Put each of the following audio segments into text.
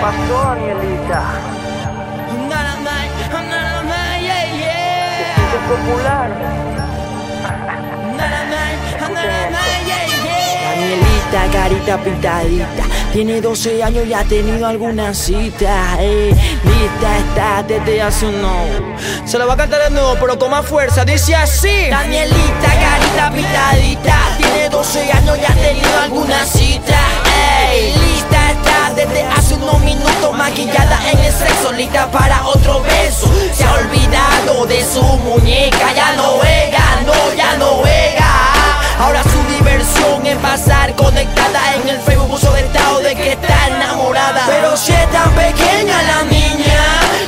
pasó, Danielita? Danielita, carita pintadita, tiene 12 años y ha tenido alguna cita. Eh, lista está desde hace un no. Se lo va a cantar de nuevo, pero con más fuerza. Dice así: Danielita, carita pintadita, tiene 12 años y ha tenido alguna cita. Desde hace unos minutos, maquillada en el sexo, lista para otro beso. Se ha olvidado de su muñeca, ya no juega, no, ya no juega. Ahora su diversión es pasar conectada en el Facebook, puso de estado de que está enamorada. Pero si es tan pequeña la niña,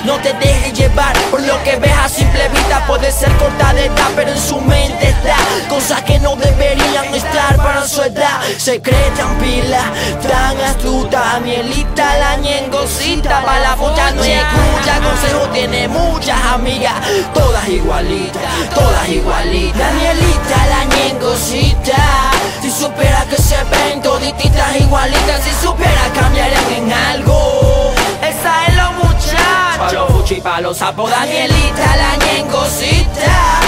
no te dejes llevar por lo que ves a simple vista. Puede ser corta de pero en su mente está cosas que no deberían estar para su edad. Se cree tan pila, tiene muchas amigas, todas igualitas, todas igualitas. Danielita, la ñengocita. Si supiera que se ven todititas igualitas, si supiera cambiarían en algo. Esa es lo muchachos. Pa' los fuchi, pa' los sapos, Danielita, la ñengocita.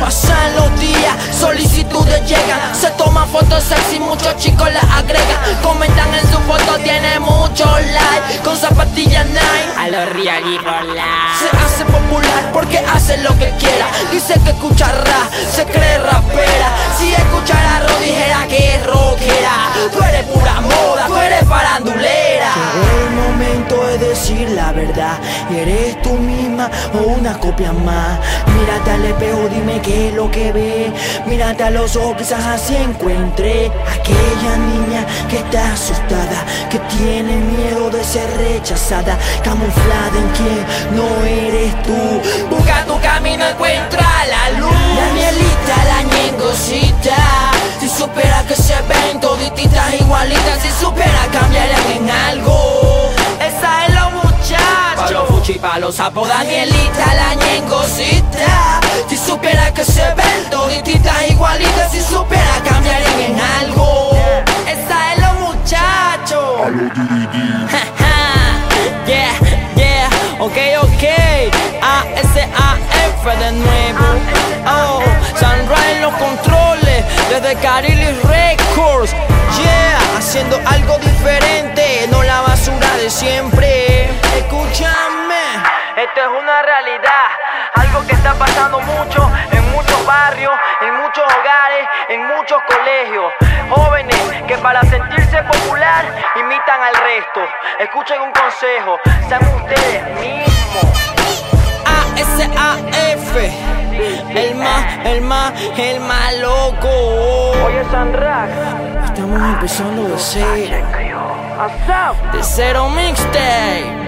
Pasan los días, solicitudes llegan. Se toman fotos sexy, muchos chicos las agregan. Comentan en su foto, tiene muchos likes Con zapatillas Nike. A los real y Se hace popular porque hace lo que quiera. Dice que escucha decir la verdad. ¿Eres tú misma o una copia más? Mírate al espejo, dime qué es lo que ve Mírate a los ojos, quizás así encuentre Aquella niña que está asustada Que tiene miedo de ser rechazada Camuflada en quien no eres tú. Busca tu camino, encuentra la luz muchachos Pa' los fuchi, pa' los sapos Danielita, la ñengocita Si supiera que se ven todititas igualitas Si supiera cambiarían en algo. Esa es lo muchachos Yeah, yeah, ok, ok. A-S-A-F de nuevo. Oh, Sunrise los controles Desde Carilis Records. Yeah, haciendo algo diferente No la basura de siempre Escúchame Esto es una realidad Algo que está pasando mucho en muchos barrios En muchos hogares, en muchos colegios Jóvenes que para sentirse popular imitan al resto. Escuchen un consejo, sean ustedes mismos. A-S-A-F, el más, el más, el más loco. Oye, Sanrak. Estamos empezando de cero, de cero mixtape.